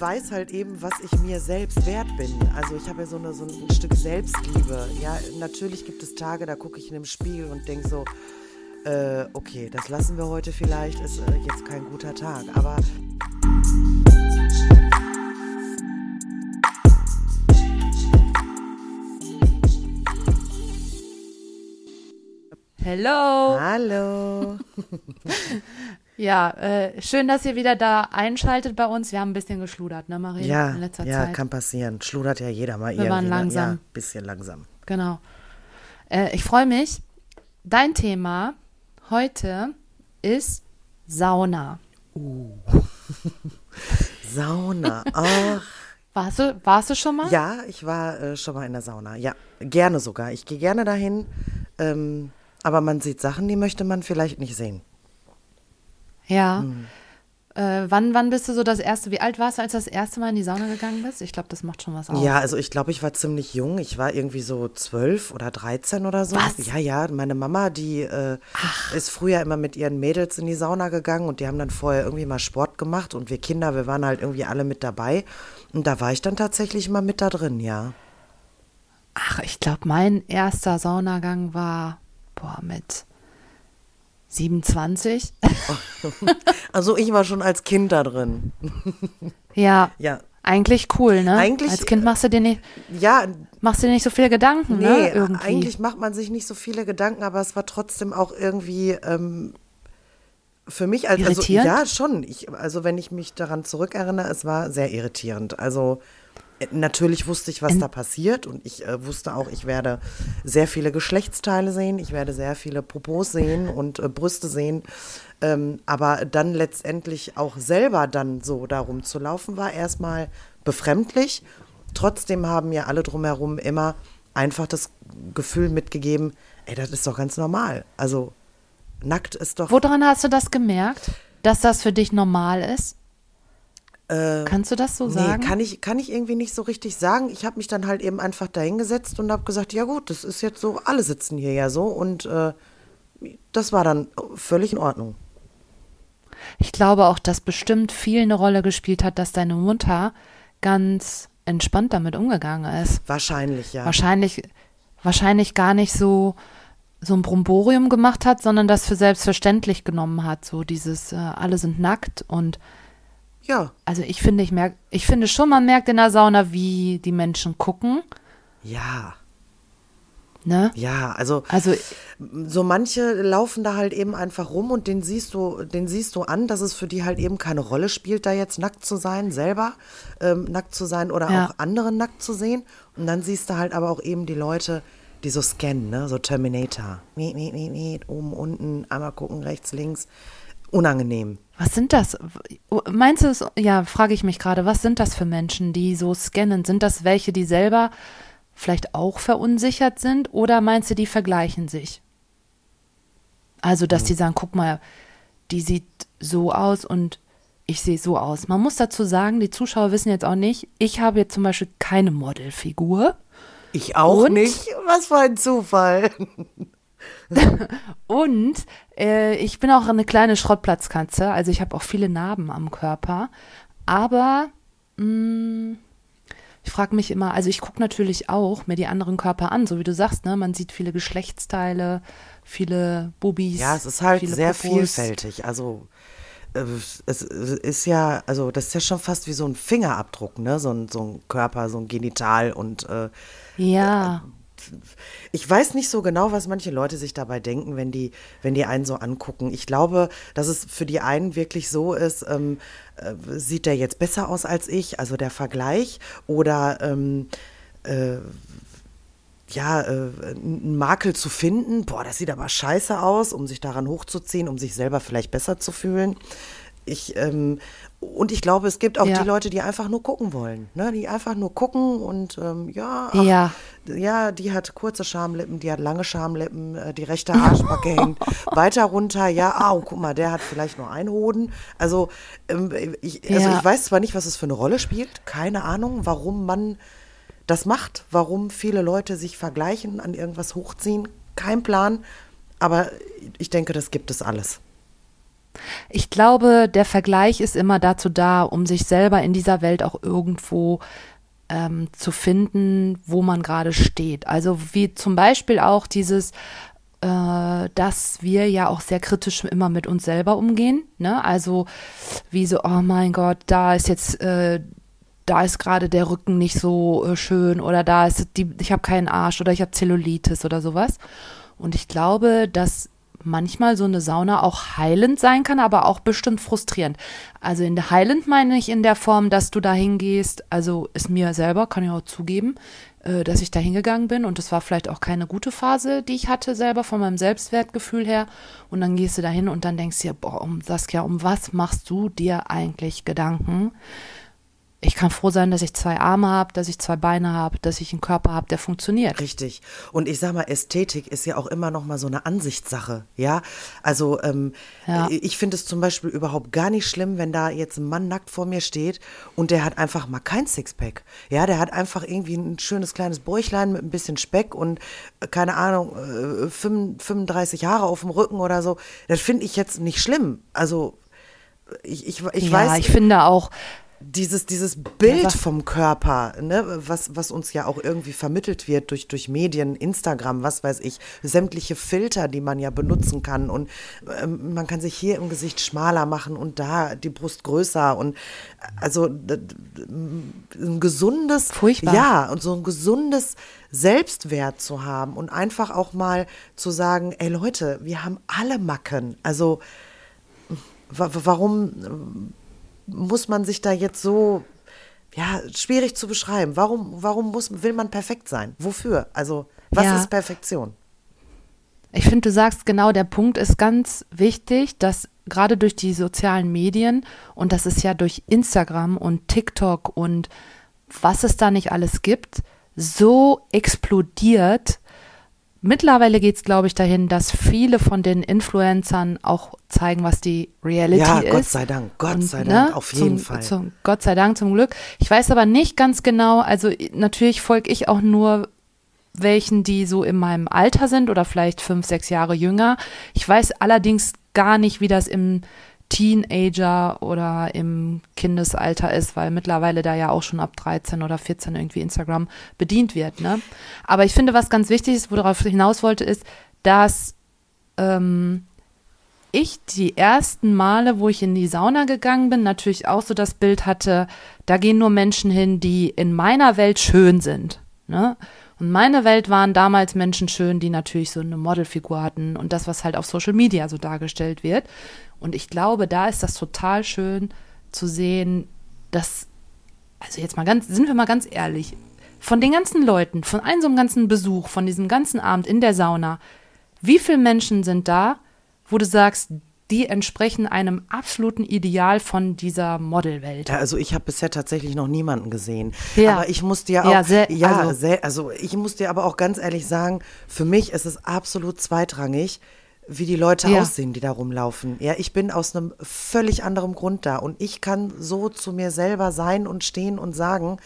weiß halt eben, was ich mir selbst wert bin. Also ich habe ja so, eine, so ein Stück Selbstliebe. Ja, natürlich gibt es Tage, da gucke ich in den Spiegel und denke so, äh, okay, das lassen wir heute vielleicht, ist äh, jetzt kein guter Tag. Aber Hello. Hallo. Ja, äh, schön, dass ihr wieder da einschaltet bei uns. Wir haben ein bisschen geschludert, ne, Marie? Ja, in letzter ja, Zeit. kann passieren. Schludert ja jeder mal Wir irgendwie. waren ne? langsam. Ja, bisschen langsam. Genau. Äh, ich freue mich. Dein Thema heute ist Sauna. Sauna. Ach, Warst du, warst du schon mal? ja, ich war äh, schon mal in der Sauna. Ja, gerne sogar. Ich gehe gerne dahin. Ähm, aber man sieht Sachen, die möchte man vielleicht nicht sehen. Ja. Hm. Äh, wann, wann bist du so das erste, wie alt warst du, als du das erste Mal in die Sauna gegangen bist? Ich glaube, das macht schon was aus. Ja, also ich glaube, ich war ziemlich jung. Ich war irgendwie so zwölf oder dreizehn oder so. Was? Ja, ja, meine Mama, die äh, ist früher immer mit ihren Mädels in die Sauna gegangen und die haben dann vorher irgendwie mal Sport gemacht und wir Kinder, wir waren halt irgendwie alle mit dabei. Und da war ich dann tatsächlich mal mit da drin, ja. Ach, ich glaube, mein erster Saunagang war, boah, mit 27. Also ich war schon als Kind da drin. ja. Ja. Eigentlich cool, ne? Eigentlich, Als Kind machst du dir nicht, Ja, machst du dir nicht so viele Gedanken, nee, ne? Irgendwie. eigentlich macht man sich nicht so viele Gedanken, aber es war trotzdem auch irgendwie ähm, für mich als also Irritierend? ja schon. Ich, also wenn ich mich daran zurückerinnere, es war sehr irritierend. Also natürlich wusste ich, was da passiert und ich äh, wusste auch, ich werde sehr viele Geschlechtsteile sehen, ich werde sehr viele Popos sehen und äh, Brüste sehen. Ähm, aber dann letztendlich auch selber dann so darum zu laufen, war erstmal befremdlich. Trotzdem haben mir alle drumherum immer einfach das Gefühl mitgegeben, ey, das ist doch ganz normal. Also nackt ist doch. Woran hast du das gemerkt, dass das für dich normal ist? Äh, Kannst du das so Nee, sagen? kann ich, kann ich irgendwie nicht so richtig sagen. Ich habe mich dann halt eben einfach dahingesetzt und habe gesagt, ja gut, das ist jetzt so, alle sitzen hier ja so und äh, das war dann völlig in Ordnung. Ich glaube auch, dass bestimmt viel eine Rolle gespielt hat, dass deine Mutter ganz entspannt damit umgegangen ist. Wahrscheinlich, ja. Wahrscheinlich, wahrscheinlich gar nicht so, so ein Bromborium gemacht hat, sondern das für selbstverständlich genommen hat. So dieses, äh, alle sind nackt und Ja, also ich finde, ich merke, ich finde schon, man merkt in der Sauna, wie die Menschen gucken. ja, Ne? ja, also Also so manche laufen da halt eben einfach rum und den siehst du, den siehst du an, dass es für die halt eben keine Rolle spielt, da jetzt nackt zu sein, selber ähm, nackt zu sein oder Ja. auch andere nackt zu sehen. Und dann siehst du halt aber auch eben die Leute, die so scannen, ne? so Terminator. Miet, miet, miet, miet, oben, unten, einmal gucken, rechts, links. Unangenehm. Was sind das? Meinst du es, ja, frage ich mich gerade, was sind das für Menschen, die so scannen? Sind das welche, die selber vielleicht auch verunsichert sind oder meinst du, die vergleichen sich? Also, dass die sagen, guck mal, die sieht so aus und ich sehe so aus. Man muss dazu sagen, die Zuschauer wissen jetzt auch nicht, ich habe jetzt zum Beispiel keine Modelfigur. Ich auch Und? nicht. Was für ein Zufall. Und äh, ich bin auch eine kleine Schrottplatzkatze, also ich habe auch viele Narben am Körper. Aber mh, ich frage mich immer, also ich gucke natürlich auch mir die anderen Körper an, so wie du sagst, ne? Man sieht viele Geschlechtsteile, viele Bubis. Ja, es ist halt sehr Popos. vielfältig. Also äh, es ist ja, also das ist ja schon fast wie so ein Fingerabdruck, ne? So ein, so ein Körper, so ein Genital und äh, Ja, ich weiß nicht so genau, was manche Leute sich dabei denken, wenn die, wenn die einen so angucken. Ich glaube, dass es für die einen wirklich so ist, ähm, äh, sieht der jetzt besser aus als ich, also der Vergleich, oder ähm, äh, ja, äh, einen Makel zu finden, boah, das sieht aber scheiße aus, um sich daran hochzuziehen, um sich selber vielleicht besser zu fühlen. Ich, ähm, und ich glaube, es gibt auch Ja. die Leute, die einfach nur gucken wollen, ne? die einfach nur gucken und ähm, ja, ach, Ja. ja, die hat kurze Schamlippen, die hat lange Schamlippen, äh, die rechte Arschbacke hängt weiter runter. Ja, au, guck mal, der hat vielleicht nur einen Hoden. Also, ähm, ich, also Ja. ich weiß zwar nicht, was es für eine Rolle spielt, keine Ahnung, warum man das macht, warum viele Leute sich vergleichen, an irgendwas hochziehen, kein Plan. Aber ich denke, das gibt es alles. Ich glaube, der Vergleich ist immer dazu da, um sich selber in dieser Welt auch irgendwo ähm, zu finden, wo man gerade steht. Also wie zum Beispiel auch dieses, äh, dass wir ja auch sehr kritisch immer mit uns selber umgehen. Ne? Also wie so, oh mein Gott, da ist jetzt, äh, da ist gerade der Rücken nicht so äh, schön oder da ist die, ich habe keinen Arsch oder ich habe Zellulitis oder sowas. Und ich glaube, dass manchmal so eine Sauna auch heilend sein kann, aber auch bestimmt frustrierend. Also in der heilend meine ich in der Form, dass du da hingehst, also ist mir selber, kann ich auch zugeben, äh, dass ich da hingegangen bin und das war vielleicht auch keine gute Phase, die ich hatte selber von meinem Selbstwertgefühl her und dann gehst du da hin und dann denkst dir, boah, um Saskia, um was machst du dir eigentlich Gedanken? Ich kann froh sein, dass ich zwei Arme habe, dass ich zwei Beine habe, dass ich einen Körper habe, der funktioniert. Richtig. Und ich sag mal, Ästhetik ist ja auch immer noch mal so eine Ansichtssache, ja. Also ähm, ja. ich finde es zum Beispiel überhaupt gar nicht schlimm, wenn da jetzt ein Mann nackt vor mir steht und der hat einfach mal kein Sixpack, ja. Der hat einfach irgendwie ein schönes kleines Bäuchlein mit ein bisschen Speck und äh, keine Ahnung äh, 35 Jahre auf dem Rücken oder so. Das finde ich jetzt nicht schlimm. Also ich, ich, ich ja, weiß. Ja, ich finde auch dieses, dieses Bild ja, vom Körper, ne, was, was uns ja auch irgendwie vermittelt wird durch, durch Medien, Instagram, was weiß ich, sämtliche Filter, die man ja benutzen kann. Und ähm, man kann sich hier im Gesicht schmaler machen und da die Brust größer. Und also ein gesundes, Furchtbar. ja, und so ein gesundes Selbstwert zu haben und einfach auch mal zu sagen, ey Leute, wir haben alle Macken. Also warum muss man sich da jetzt so, ja, schwierig zu beschreiben. Warum, warum muss, will man perfekt sein? Wofür? Also, was ja. ist Perfektion? Ich finde, du sagst genau, der Punkt ist ganz wichtig, dass gerade durch die sozialen Medien und das ist ja durch Instagram und TikTok und was es da nicht alles gibt, so explodiert, Mittlerweile geht es, glaube ich, dahin, dass viele von den Influencern auch zeigen, was die Reality ja, ist. Ja, Gott sei Dank, Gott Und, sei Dank, ne, auf jeden zum, Fall. Zum, Gott sei Dank, zum Glück. Ich weiß aber nicht ganz genau, also natürlich folge ich auch nur welchen, die so in meinem Alter sind oder vielleicht fünf, sechs Jahre jünger. Ich weiß allerdings gar nicht, wie das im Teenager oder im Kindesalter ist, weil mittlerweile da ja auch schon ab 13 oder 14 irgendwie Instagram bedient wird. Ne? Aber ich finde, was ganz wichtig ist, worauf ich hinaus wollte, ist, dass ähm, ich die ersten Male, wo ich in die Sauna gegangen bin, natürlich auch so das Bild hatte, da gehen nur Menschen hin, die in meiner Welt schön sind. Ne? Und meine Welt waren damals Menschen schön, die natürlich so eine Modelfigur hatten und das, was halt auf Social Media so dargestellt wird. Und ich glaube, da ist das total schön zu sehen, dass, also jetzt mal ganz, sind wir mal ganz ehrlich, von den ganzen Leuten, von einem so einem ganzen Besuch, von diesem ganzen Abend in der Sauna, wie viele Menschen sind da, wo du sagst, die entsprechen einem absoluten Ideal von dieser Modelwelt. Ja, also ich habe bisher tatsächlich noch niemanden gesehen. Ja. Aber ich muss dir auch, ja, sehr, ja also, sehr, also ich muss dir aber auch ganz ehrlich sagen, für mich ist es absolut zweitrangig, wie die Leute ja. aussehen, die da rumlaufen. Ja, ich bin aus einem völlig anderen Grund da und ich kann so zu mir selber sein und stehen und sagen,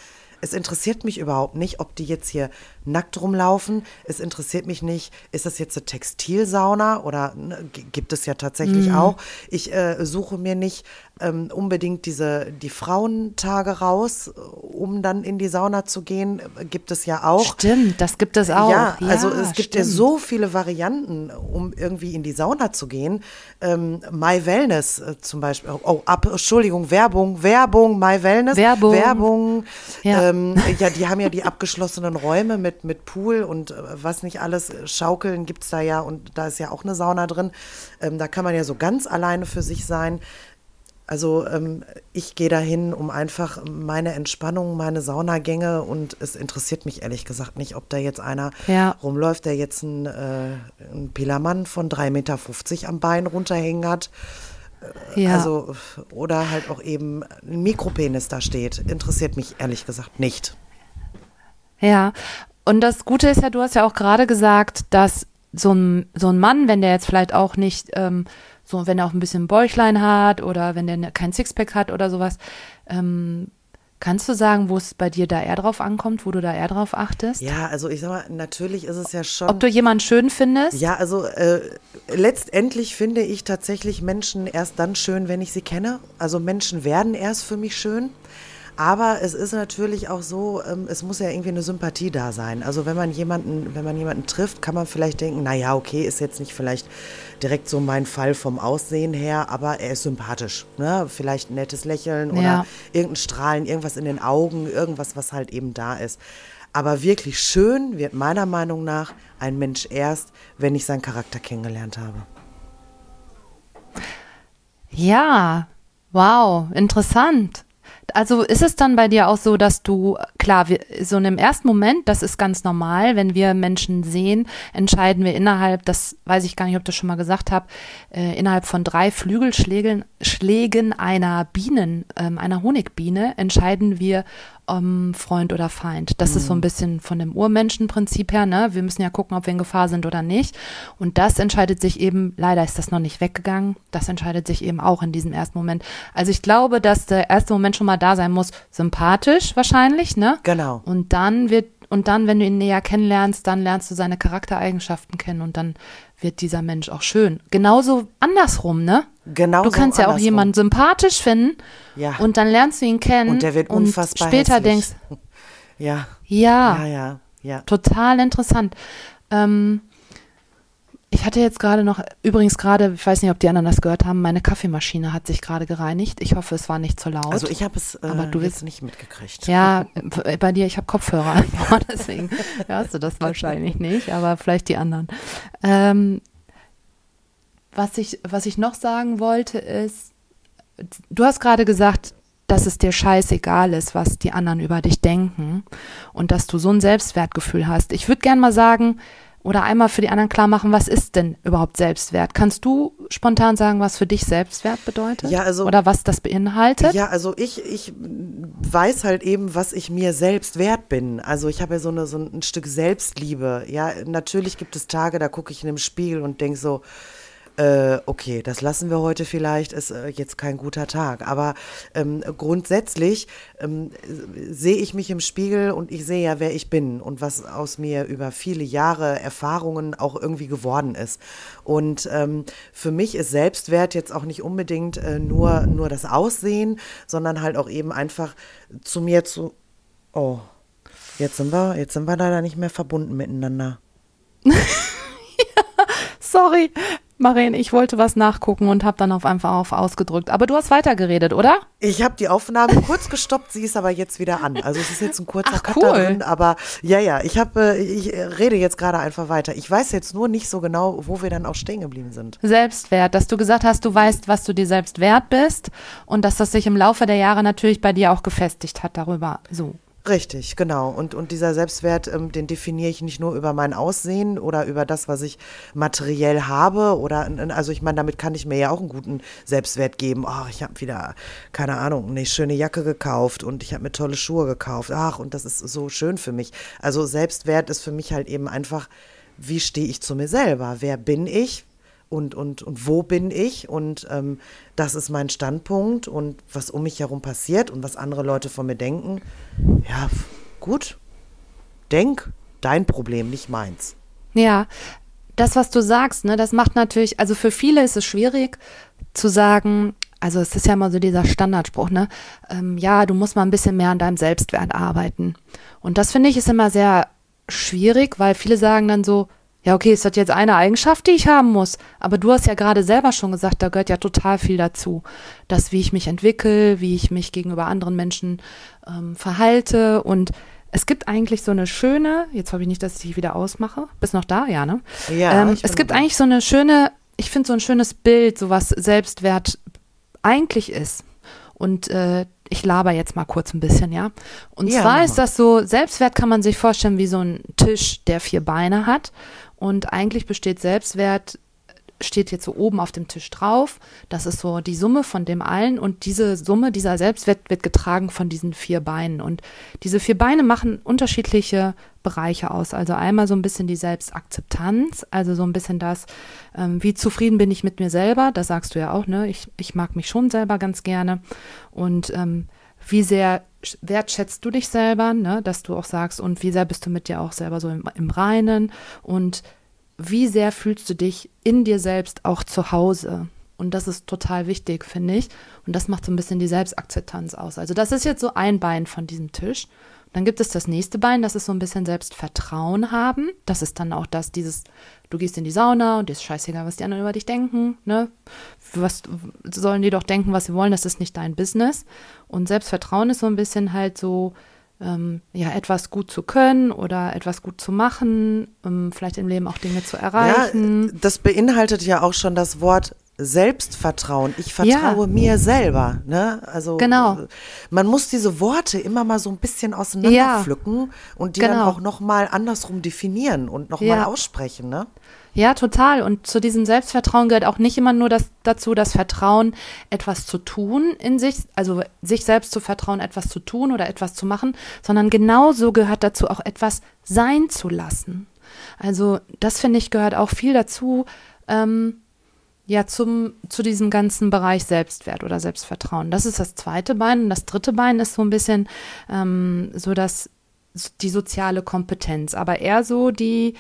es interessiert mich überhaupt nicht, ob die jetzt hier nackt rumlaufen. Es interessiert mich nicht, ist das jetzt eine Textilsauna oder ne, gibt es ja tatsächlich mhm. auch. Ich äh, suche mir nicht ähm, unbedingt diese, die Frauentage raus, um dann in die Sauna zu gehen, gibt es ja auch. Stimmt, das gibt es auch. Ja, ja also es gibt ja so viele Varianten, um irgendwie in die Sauna zu gehen. Ähm, My Wellness äh, zum Beispiel. Oh, ab, Entschuldigung, Werbung, Werbung, My Wellness. Werbung. Werbung. Ja. Ähm, ja, die haben ja die abgeschlossenen Räume mit, mit Pool und äh, was nicht alles. Schaukeln gibt es da ja und da ist ja auch eine Sauna drin. Ähm, da kann man ja so ganz alleine für sich sein. Also ähm, ich gehe dahin, um einfach meine Entspannung, meine Saunagänge und es interessiert mich ehrlich gesagt nicht, ob da jetzt einer ja. rumläuft, der jetzt einen, äh, einen von 3,50 Meter am Bein runterhängen hat. Äh, ja. Also, oder halt auch eben ein Mikropenis da steht. Interessiert mich ehrlich gesagt nicht. Ja, und das Gute ist ja, du hast ja auch gerade gesagt, dass so ein, so ein Mann, wenn der jetzt vielleicht auch nicht ähm, so, wenn er auch ein bisschen Bäuchlein hat oder wenn der ne, kein Sixpack hat oder sowas, ähm, Kannst du sagen, wo es bei dir da eher drauf ankommt, wo du da eher drauf achtest? Ja, also ich sag mal, natürlich ist es ja schon. Ob du jemanden schön findest? Ja, also äh, letztendlich finde ich tatsächlich Menschen erst dann schön, wenn ich sie kenne. Also Menschen werden erst für mich schön. Aber es ist natürlich auch so, ähm, es muss ja irgendwie eine Sympathie da sein. Also wenn man jemanden, wenn man jemanden trifft, kann man vielleicht denken, naja, okay, ist jetzt nicht vielleicht direkt so mein Fall vom Aussehen her, aber er ist sympathisch. Ne? Vielleicht ein nettes Lächeln oder Ja. irgendein Strahlen, irgendwas in den Augen, irgendwas, was halt eben da ist. Aber wirklich schön wird meiner Meinung nach ein Mensch erst, wenn ich seinen Charakter kennengelernt habe. Ja, wow, interessant. Also ist es dann bei dir auch so, dass du, klar, wir, so in dem ersten Moment, das ist ganz normal, wenn wir Menschen sehen, entscheiden wir innerhalb, das weiß ich gar nicht, ob ich das schon mal gesagt habe, äh, innerhalb von drei Flügelschlägen Schlägen einer Bienen, ähm, einer Honigbiene, entscheiden wir, ähm, Freund oder Feind. Das ist so ein bisschen von dem Urmenschenprinzip her, ne? Wir müssen ja gucken, ob wir in Gefahr sind oder nicht. Und das entscheidet sich eben, leider ist das noch nicht weggegangen, das entscheidet sich eben auch in diesem ersten Moment. Also ich glaube, dass der erste Moment schon mal da sein muss, sympathisch wahrscheinlich, ne? Genau. Und dann wird, und dann, wenn du ihn näher kennenlernst, dann lernst du seine Charaktereigenschaften kennen und dann wird dieser Mensch auch schön. Genauso andersrum, ne? Genau Du kannst ja auch jemanden sympathisch finden Ja. und dann lernst du ihn kennen Und der wird unfassbar später hässlich. denkst, Ja, ja, ja, ja, ja. total interessant. Ähm, ich hatte jetzt gerade noch, übrigens gerade, ich weiß nicht, ob die anderen das gehört haben, meine Kaffeemaschine hat sich gerade gereinigt. Ich hoffe, es war nicht zu laut. Also ich habe es äh, Aber du jetzt nicht mitgekriegt. Ja, bei dir, ich habe Kopfhörer an, deswegen hörst du das wahrscheinlich nicht, aber vielleicht die anderen. Ähm, was, ich, was ich noch sagen wollte ist, du hast gerade gesagt, dass es dir scheißegal ist, was die anderen über dich denken und dass du so ein Selbstwertgefühl hast. Ich würde gerne mal sagen oder einmal für die anderen klar machen, was ist denn überhaupt Selbstwert? Kannst du spontan sagen, was für dich Selbstwert bedeutet? Ja, also- oder was das beinhaltet? Ja, also ich, ich weiß halt eben, was ich mir selbst wert bin. Also ich habe ja so, eine, so ein Stück Selbstliebe. Ja, natürlich gibt es Tage, da gucke ich in den Spiegel und denke so, äh, okay, das lassen wir heute vielleicht, ist äh, jetzt kein guter Tag. Aber ähm, grundsätzlich ähm, sehe ich mich im Spiegel und ich sehe ja, wer ich bin und was aus mir über viele Jahre Erfahrungen auch irgendwie geworden ist. Und ähm, für mich ist Selbstwert jetzt auch nicht unbedingt äh, nur, nur das Aussehen, sondern halt auch eben einfach zu mir zu. Oh, jetzt sind wir, jetzt sind wir leider nicht mehr verbunden miteinander. Sorry, Maren, ich wollte was nachgucken und habe dann auf einfach auf ausgedrückt. Aber du hast weitergeredet, oder? Ich habe die Aufnahme kurz gestoppt, sie ist aber jetzt wieder an. Also es ist jetzt ein kurzer Ach, cool. drin, aber ja, ja, ich habe, äh, ich rede jetzt gerade einfach weiter. Ich weiß jetzt nur nicht so genau, wo wir dann auch stehen geblieben sind. Selbstwert, dass du gesagt hast, du weißt, was du dir selbst wert bist und dass das sich im Laufe der Jahre natürlich bei dir auch gefestigt hat darüber. So. Richtig, genau. Und, und dieser Selbstwert, ähm, den definiere ich nicht nur über mein Aussehen oder über das, was ich materiell habe. Oder also ich meine, damit kann ich mir ja auch einen guten Selbstwert geben. Ach, ich habe wieder, keine Ahnung, eine schöne Jacke gekauft und ich habe mir tolle Schuhe gekauft. Ach, und das ist so schön für mich. Also Selbstwert ist für mich halt eben einfach, wie stehe ich zu mir selber? Wer bin ich? Und, und, und wo bin ich und ähm, das ist mein Standpunkt und was um mich herum passiert und was andere Leute von mir denken. Ja, gut. Denk, dein Problem, nicht meins. Ja, das, was du sagst, ne, das macht natürlich, also für viele ist es schwierig zu sagen, also es ist ja immer so dieser Standardspruch, ne, ähm, ja, du musst mal ein bisschen mehr an deinem Selbstwert arbeiten. Und das finde ich ist immer sehr schwierig, weil viele sagen dann so, ja, okay, ist das jetzt eine Eigenschaft, die ich haben muss? Aber du hast ja gerade selber schon gesagt, da gehört ja total viel dazu. Das, wie ich mich entwickle, wie ich mich gegenüber anderen Menschen ähm, verhalte. Und es gibt eigentlich so eine schöne, jetzt hoffe ich nicht, dass ich dich wieder ausmache. Bist noch da? Ja, ne? Ja, ähm, es gibt eigentlich so eine schöne, ich finde so ein schönes Bild, so was Selbstwert eigentlich ist. Und äh, ich laber jetzt mal kurz ein bisschen, ja. Und Ja, zwar ist das so, Selbstwert kann man sich vorstellen wie so ein Tisch, der vier Beine hat. Und eigentlich besteht Selbstwert, steht jetzt so oben auf dem Tisch drauf. Das ist so die Summe von dem allen. Und diese Summe, dieser Selbstwert wird getragen von diesen vier Beinen. Und diese vier Beine machen unterschiedliche Bereiche aus. Also einmal so ein bisschen die Selbstakzeptanz, also so ein bisschen das, ähm, wie zufrieden bin ich mit mir selber. Das sagst du ja auch, ne? Ich, ich mag mich schon selber ganz gerne. Und ähm, wie sehr wertschätzt du dich selber, ne? dass du auch sagst, und wie sehr bist du mit dir auch selber so im, im Reinen und wie sehr fühlst du dich in dir selbst auch zu Hause. Und das ist total wichtig, finde ich. Und das macht so ein bisschen die Selbstakzeptanz aus. Also das ist jetzt so ein Bein von diesem Tisch. Dann gibt es das nächste Bein, das ist so ein bisschen Selbstvertrauen haben. Das ist dann auch das, dieses, du gehst in die Sauna und dir ist scheißegal, was die anderen über dich denken. Ne? Was sollen die doch denken, was sie wollen, das ist nicht dein Business. Und Selbstvertrauen ist so ein bisschen halt so, ähm, ja, etwas gut zu können oder etwas gut zu machen, um vielleicht im Leben auch Dinge zu erreichen. Ja, das beinhaltet ja auch schon das Wort Selbstvertrauen. Ich vertraue ja. mir selber. Ne? Also genau. man muss diese Worte immer mal so ein bisschen auseinanderpflücken ja. und die genau. dann auch noch mal andersrum definieren und noch ja. mal aussprechen. Ne? Ja, total. Und zu diesem Selbstvertrauen gehört auch nicht immer nur das, dazu, das Vertrauen, etwas zu tun in sich, also sich selbst zu vertrauen, etwas zu tun oder etwas zu machen, sondern genauso gehört dazu auch etwas sein zu lassen. Also das finde ich gehört auch viel dazu, ähm, ja, zum, zu diesem ganzen Bereich Selbstwert oder Selbstvertrauen. Das ist das zweite Bein. Und das dritte Bein ist so ein bisschen ähm, so dass die soziale Kompetenz, aber eher so die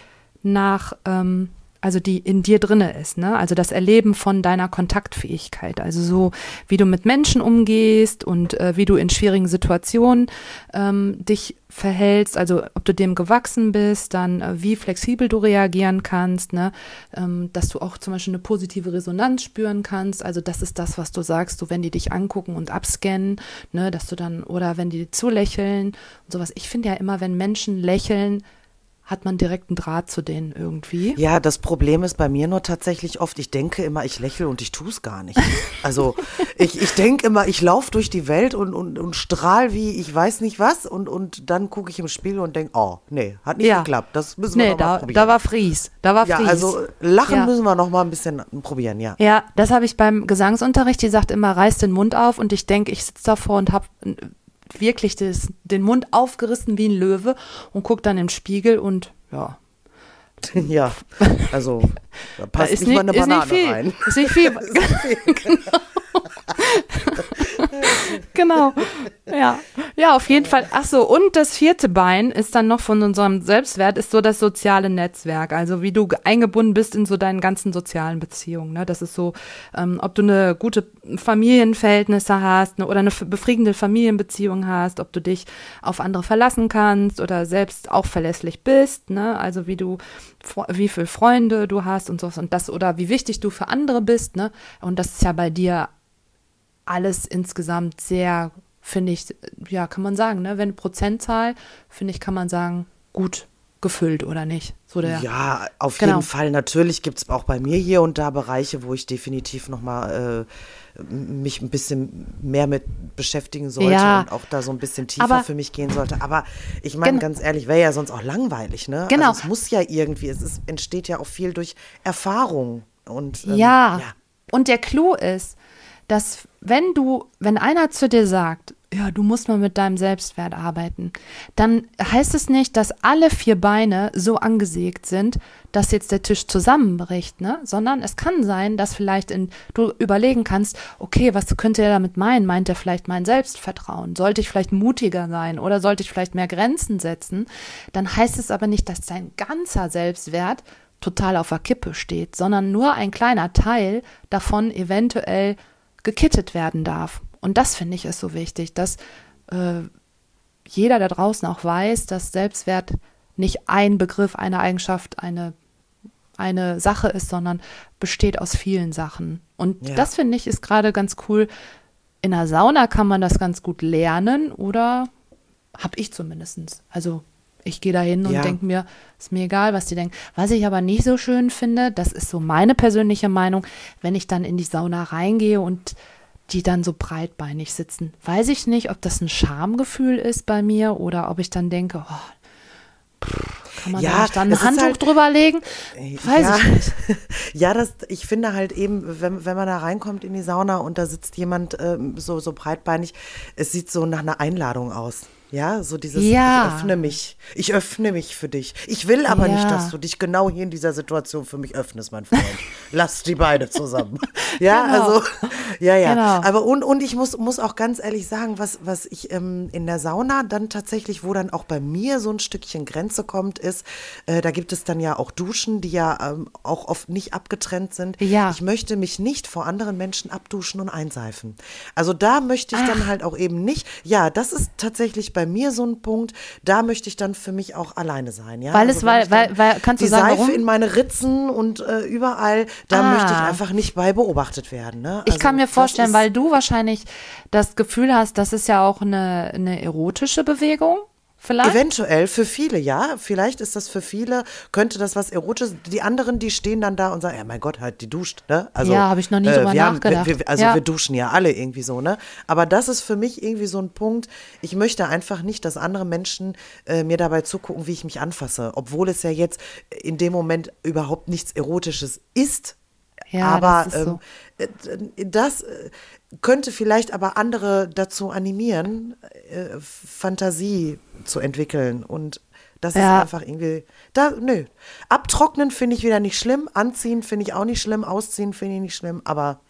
nach ähm, also die in dir drinne ist, ne? Also das Erleben von deiner Kontaktfähigkeit, also so wie du mit Menschen umgehst und äh, wie du in schwierigen Situationen ähm, dich verhältst, also ob du dem gewachsen bist, dann äh, wie flexibel du reagieren kannst, ne? Ähm, dass du auch zum Beispiel eine positive Resonanz spüren kannst, also das ist das, was du sagst, so wenn die dich angucken und abscannen, ne? Dass du dann oder wenn die zulächeln und sowas. Ich finde ja immer, wenn Menschen lächeln, hat man direkten Draht zu denen irgendwie. Ja, das Problem ist bei mir nur tatsächlich oft, ich denke immer, ich lächle und ich tue es gar nicht. Also ich, ich denke immer, ich laufe durch die Welt und, und, und strahl wie ich weiß nicht was und, und dann gucke ich im Spiegel und denke, oh, nee, hat nicht ja. geklappt. Das müssen wir nee, noch da, mal probieren. Da war Fries. Da war ja, Fries. also lachen ja. müssen wir noch mal ein bisschen probieren, ja. Ja, das habe ich beim Gesangsunterricht, die sagt immer, reiß den Mund auf und ich denke, ich sitze davor und habe wirklich das, den Mund aufgerissen wie ein Löwe und gucke dann im Spiegel und ja. Ja, also da passt da nicht, nicht, mal eine Banane ist nicht viel, rein. Ist nicht viel. genau. genau. Ja. Ja, auf jeden Fall. Ach so, und das vierte Bein ist dann noch von unserem Selbstwert, ist so das soziale Netzwerk. Also wie du eingebunden bist in so deinen ganzen sozialen Beziehungen. Ne? Das ist so, ähm, ob du eine gute Familienverhältnisse hast ne, oder eine befriedigende Familienbeziehung hast, ob du dich auf andere verlassen kannst oder selbst auch verlässlich bist. Ne? Also wie du, wie viele Freunde du hast und sowas und das oder wie wichtig du für andere bist. Ne? Und das ist ja bei dir alles insgesamt sehr, finde ich, ja, kann man sagen, ne? Wenn Prozentzahl, finde ich, kann man sagen, gut gefüllt oder nicht. So der, ja, auf genau. jeden Fall. Natürlich gibt es auch bei mir hier und da Bereiche, wo ich definitiv nochmal äh, mich ein bisschen mehr mit beschäftigen sollte ja. und auch da so ein bisschen tiefer Aber, für mich gehen sollte. Aber ich meine, ganz ehrlich, wäre ja sonst auch langweilig, ne? Genau. Also es muss ja irgendwie, es ist, entsteht ja auch viel durch Erfahrung. Und, ähm, ja. ja. Und der Clou ist, dass wenn du, wenn einer zu dir sagt, ja, du musst mal mit deinem Selbstwert arbeiten, dann heißt es nicht, dass alle vier Beine so angesägt sind, dass jetzt der Tisch zusammenbricht, ne? Sondern es kann sein, dass vielleicht in, du überlegen kannst, okay, was könnte er damit meinen? Meint er vielleicht mein Selbstvertrauen? Sollte ich vielleicht mutiger sein oder sollte ich vielleicht mehr Grenzen setzen? Dann heißt es aber nicht, dass dein ganzer Selbstwert total auf der Kippe steht, sondern nur ein kleiner Teil davon eventuell gekittet werden darf. Und das finde ich ist so wichtig, dass äh, jeder da draußen auch weiß, dass Selbstwert nicht ein Begriff, eine Eigenschaft, eine, eine Sache ist, sondern besteht aus vielen Sachen. Und ja. das finde ich ist gerade ganz cool. In der Sauna kann man das ganz gut lernen oder habe ich zumindest. Also ich gehe da hin und ja. denke mir, ist mir egal, was die denken. Was ich aber nicht so schön finde, das ist so meine persönliche Meinung, wenn ich dann in die Sauna reingehe und die dann so breitbeinig sitzen. Weiß ich nicht, ob das ein Schamgefühl ist bei mir oder ob ich dann denke, oh, kann man ja, da dann ein Handtuch halt, drüber legen? Weiß ja, ich nicht. Ja, das, ich finde halt eben, wenn, wenn man da reinkommt in die Sauna und da sitzt jemand ähm, so, so breitbeinig, es sieht so nach einer Einladung aus. Ja, so dieses, Ja. ich öffne mich. Ich öffne mich für dich. Ich will aber nicht, Ja. dass du dich genau hier in dieser Situation für mich öffnest, mein Freund. Lass die beide zusammen. Ja, Genau. also, ja, ja. Genau. Aber und, und ich muss, muss auch ganz ehrlich sagen, was, was ich ähm, in der Sauna dann tatsächlich, wo dann auch bei mir so ein Stückchen Grenze kommt, ist, äh, da gibt es dann ja auch Duschen, die ja ähm, auch oft nicht abgetrennt sind. Ja. Ich möchte mich nicht vor anderen Menschen abduschen und einseifen. Also da möchte ich dann halt auch eben nicht, ja, das ist tatsächlich bei mir so ein Punkt, da möchte ich dann für mich auch alleine sein. Ja? Weil also es- weil- ich weil- weil- kannst du die sagen, Seife warum? in meine Ritzen und äh, überall, da Ah. möchte ich einfach nicht bei beobachtet werden. Ne? Ich Also kann mir vorstellen, weil du wahrscheinlich das Gefühl hast, das ist ja auch eine, eine erotische Bewegung, vielleicht. Eventuell für viele, ja. Vielleicht ist das für viele, könnte das was Erotisches. Die anderen, die stehen dann da und sagen, ja, mein Gott, halt, die duscht, ne? Also, Ja, hab ich noch nie drüber wir nachgedacht. wir, wir, also Ja. wir duschen ja alle irgendwie so, ne? Aber das ist für mich irgendwie so ein Punkt, ich möchte einfach nicht, dass andere Menschen äh, mir dabei zugucken, wie ich mich anfasse. Obwohl es ja jetzt in dem Moment überhaupt nichts Erotisches ist. Ja, aber das ist so. ähm, äh, das äh, könnte vielleicht aber andere dazu animieren, äh, Fantasie zu entwickeln. Und das Ja. ist einfach irgendwie, da, nö. Abtrocknen finde ich wieder nicht schlimm, anziehen finde ich auch nicht schlimm, ausziehen finde ich nicht schlimm, aber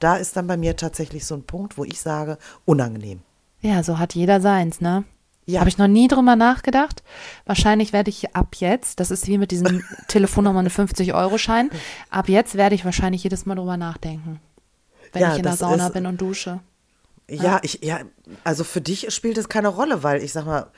da ist dann bei mir tatsächlich so ein Punkt, wo ich sage, unangenehm. Ja, so hat jeder seins, ne? Ja. Habe ich noch nie drüber nachgedacht. Wahrscheinlich werde ich ab jetzt, das ist wie mit diesem Telefonnummer eine 50-Euro-Schein, ab jetzt werde ich wahrscheinlich jedes Mal drüber nachdenken, wenn Ja, ich in der Sauna ist- bin und dusche. Ja, ich, ja, also für dich spielt es keine Rolle, weil ich sag mal,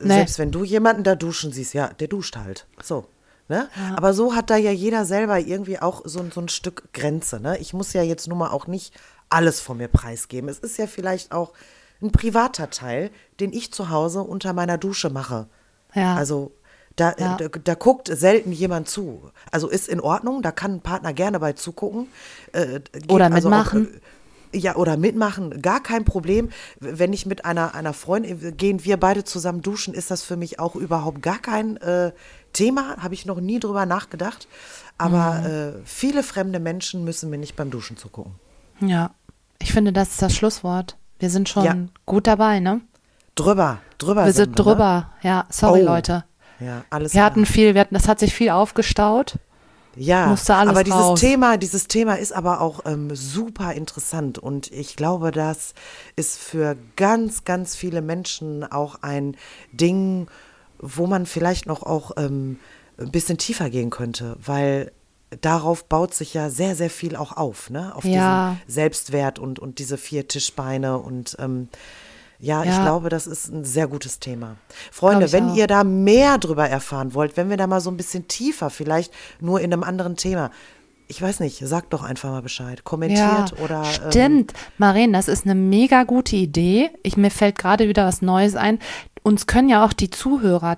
Nee. selbst wenn du jemanden da duschen siehst, ja, der duscht halt. So. Ne? Aber so hat da ja jeder selber irgendwie auch so, so ein Stück Grenze. Ne? Ich muss ja jetzt nun mal auch nicht alles von mir preisgeben. Es ist ja vielleicht auch ein privater Teil, den ich zu Hause unter meiner Dusche mache. Ja. Also da, Ja. da, da guckt selten jemand zu. Also ist in Ordnung, da kann ein Partner gerne bei zugucken. Äh, Oder also mitmachen. Auch, äh, ja, oder mitmachen, gar kein Problem. Wenn ich mit einer, einer Freundin, gehen wir beide zusammen duschen, ist das für mich auch überhaupt gar kein äh, Thema. Habe ich noch nie drüber nachgedacht. Aber Mhm. äh, viele fremde Menschen müssen mir nicht beim Duschen zugucken. Ja, ich finde, das ist das Schlusswort. Wir sind schon Ja. gut dabei, ne? Drüber, drüber Wir sind wir, ne? drüber. Ja, sorry, Oh. Leute. Ja, alles Wir hatten viel, wir hatten, das hat sich viel aufgestaut. Ja, musste alles aber dieses raus. Thema, dieses Thema ist aber auch ähm, super interessant und ich glaube, das ist für ganz, ganz viele Menschen auch ein Ding, wo man vielleicht noch auch ähm, ein bisschen tiefer gehen könnte, weil darauf baut sich ja sehr, sehr viel auch auf, ne? Auf Ja. diesen Selbstwert und, und diese vier Tischbeine und ähm, ja, ich Ja. glaube, das ist ein sehr gutes Thema. Freunde, ich wenn auch. ihr da mehr drüber erfahren wollt, wenn wir da mal so ein bisschen tiefer, vielleicht nur in einem anderen Thema, ich weiß nicht, sagt doch einfach mal Bescheid. Kommentiert oder. Ähm, Stimmt. Maren, das ist eine mega gute Idee. Ich, mir fällt gerade wieder was Neues ein. Uns können ja auch die Zuhörer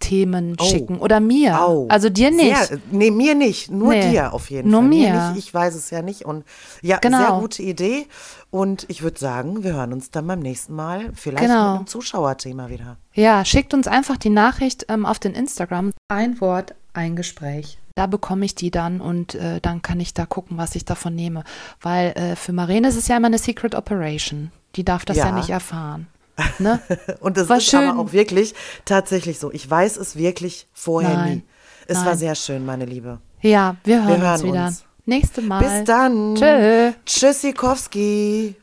Themen Oh. schicken oder mir. Au. Also dir nicht. Sehr, nee, mir nicht. Nur Nee, dir auf jeden nur Fall. mir. nicht. Ich weiß es ja nicht. Und ja, Genau. sehr gute Idee. Und ich würde sagen, wir hören uns dann beim nächsten Mal vielleicht Genau. mit einem Zuschauerthema wieder. Ja, schickt uns einfach die Nachricht ähm, auf den Instagram. Ein Wort, ein Gespräch. Da bekomme ich die dann und äh, dann kann ich da gucken, was ich davon nehme. Weil äh, für Marene ist es ja immer eine Secret Operation. Die darf das ja, Ja. nicht erfahren. Ne? Und das War ist schön. aber auch wirklich tatsächlich so. Ich weiß es wirklich vorher Nein. nie. Es war Nein. sehr schön, meine Liebe. Ja, wir hören, hören uns wieder. uns. Nächste Mal. Bis dann. Tschö. Tschüssikowski.